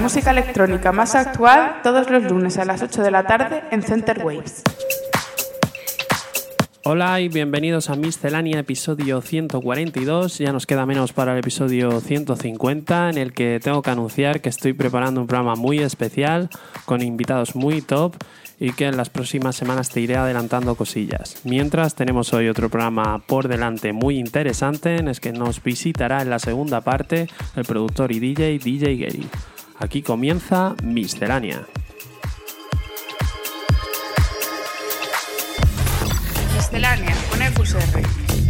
Música electrónica más actual todos los lunes a las 8 de la tarde en Center Waves. Hola y bienvenidos a Miscelánea episodio 142. Ya nos queda menos para el episodio 150 en el que tengo que anunciar que estoy preparando un programa muy especial con invitados muy top y que en las próximas semanas te iré adelantando cosillas. Mientras tenemos hoy otro programa por delante muy interesante en el que nos visitará en la segunda parte el productor y DJ DJ Gary. Aquí comienza Miscelánea. Miscelánea con EQSR. Darling,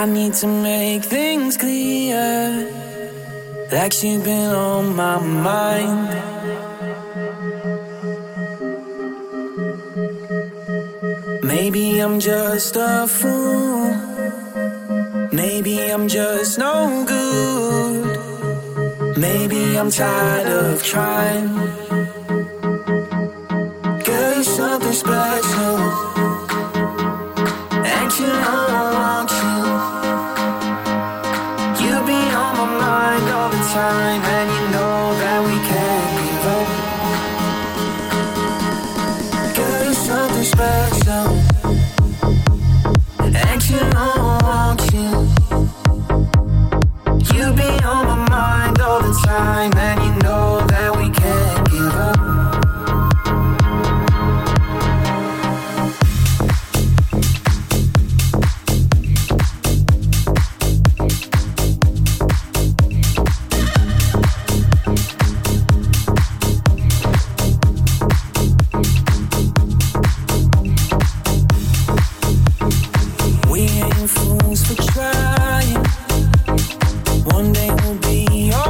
I need to make things clear. Like you've been on my mind. Maybe I'm just a fool. Maybe I'm just no good. Maybe I'm tired of trying. they will be your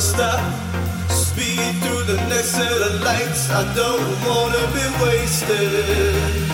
stop. Speed through the next set of lights. I don't wanna be wasted.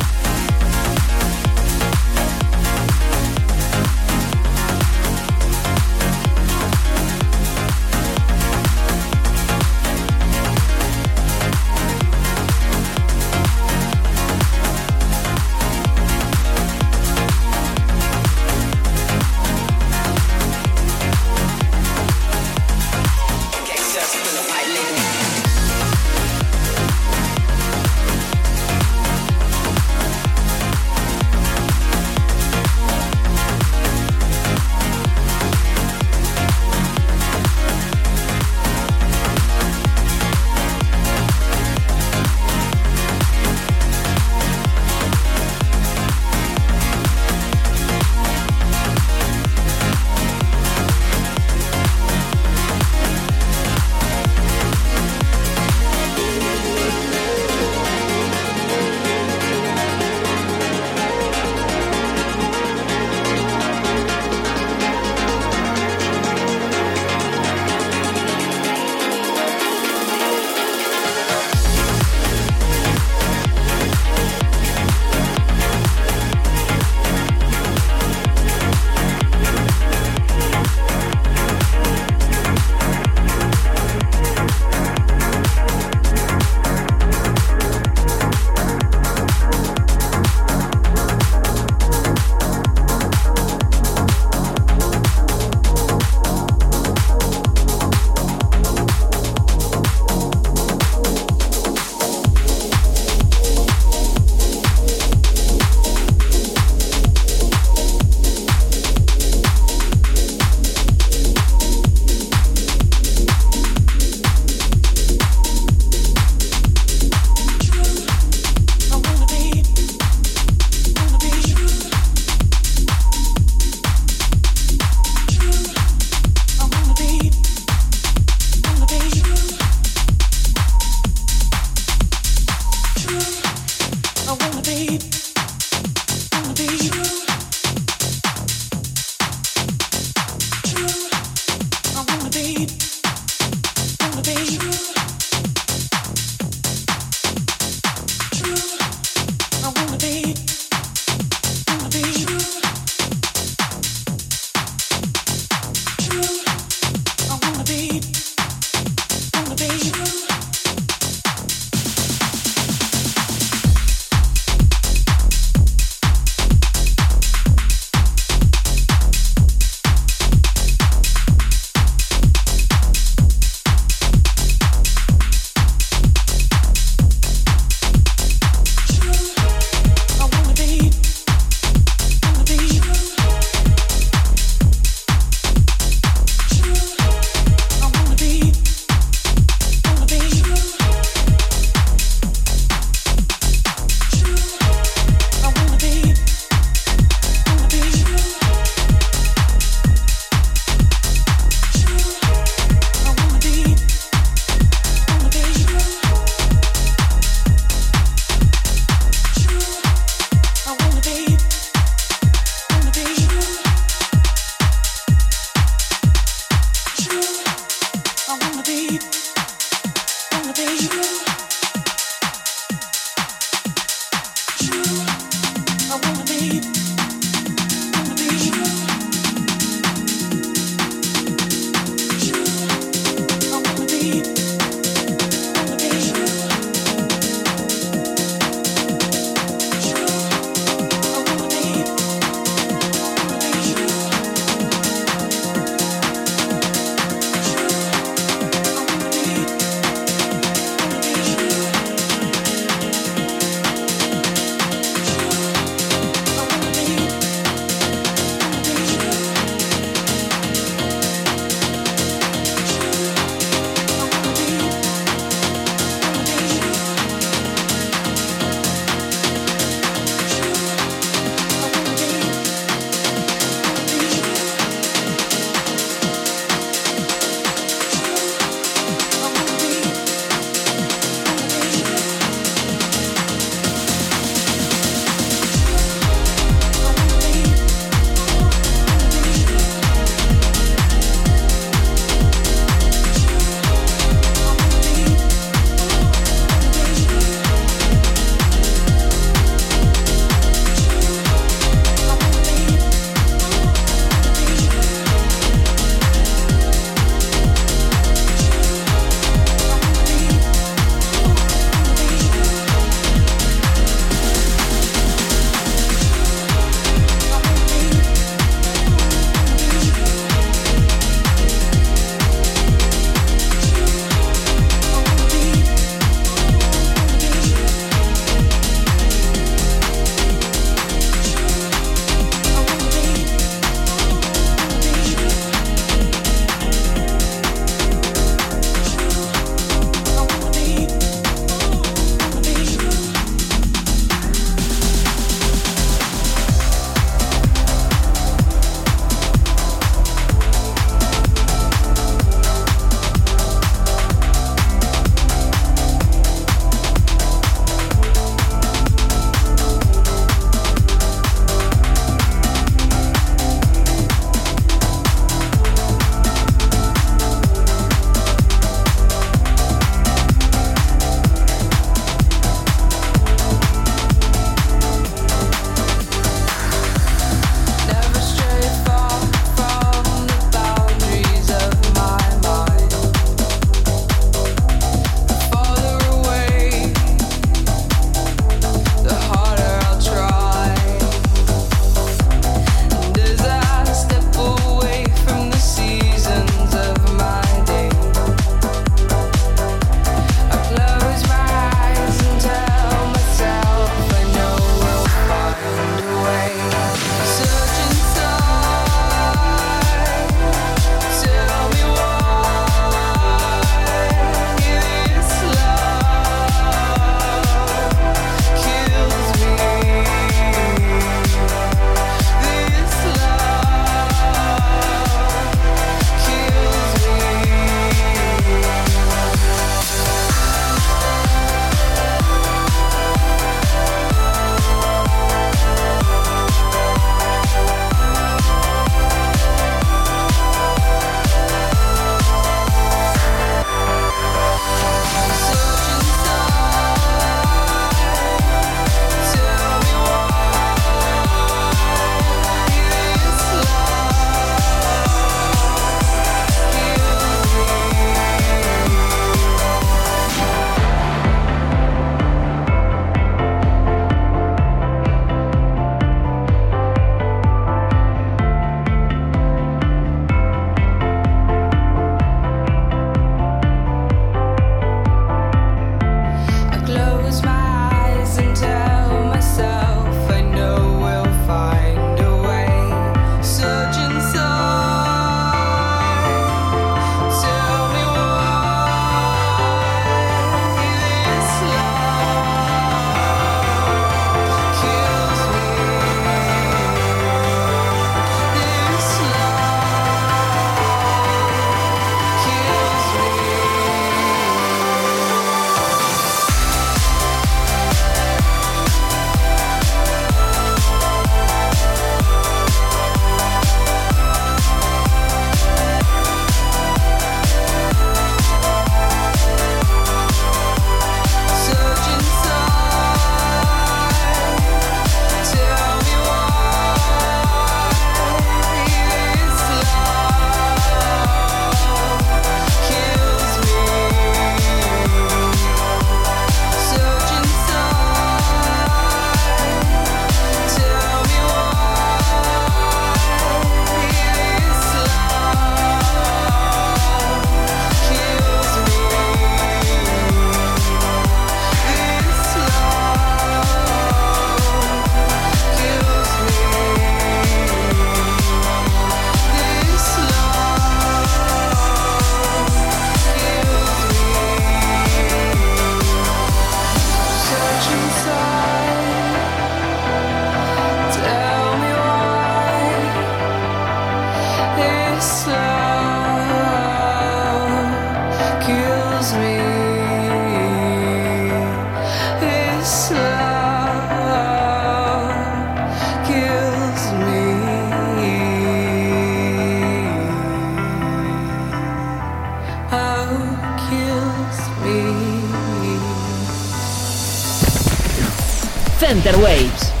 Center Waves.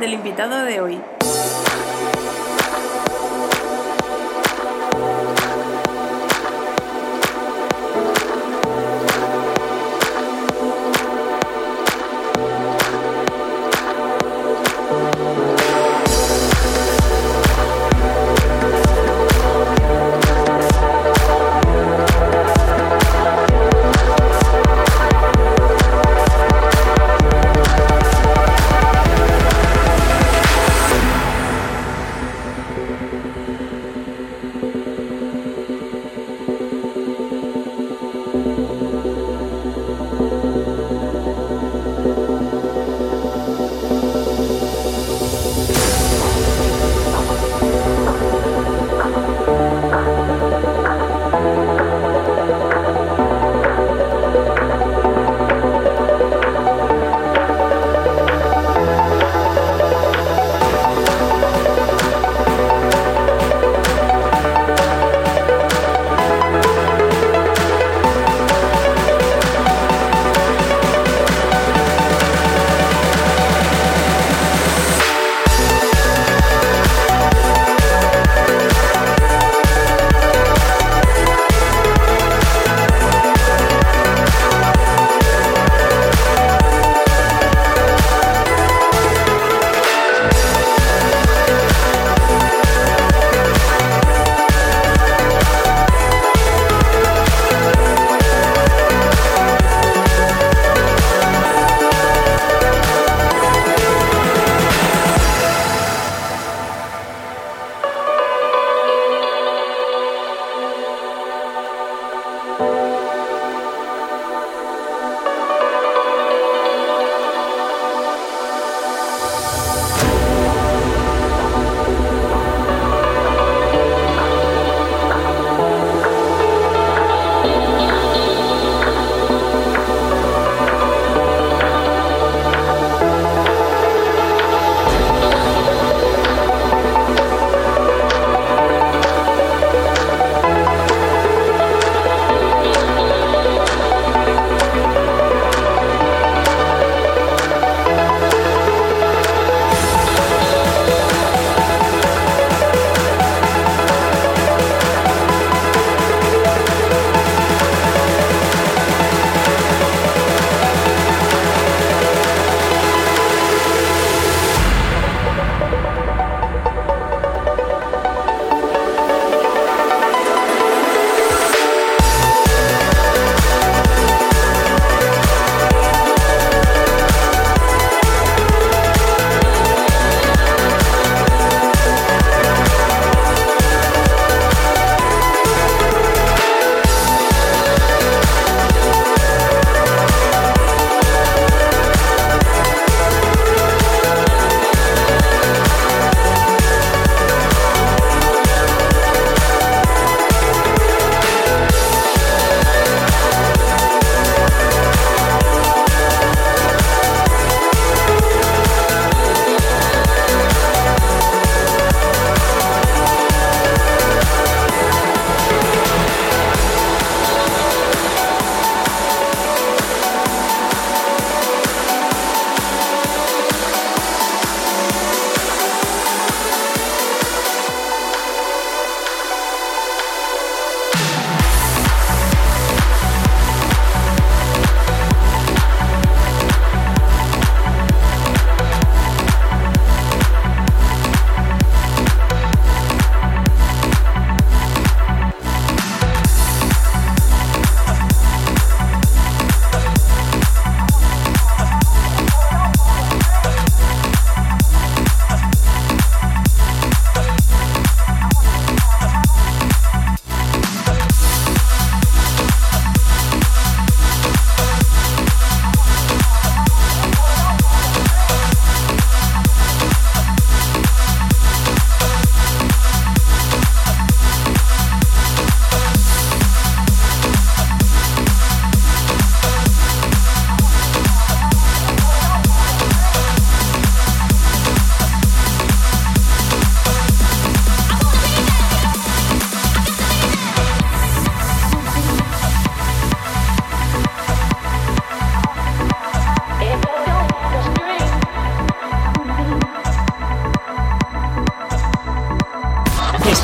Del invitado de hoy.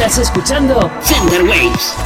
Estás escuchando Center Waves.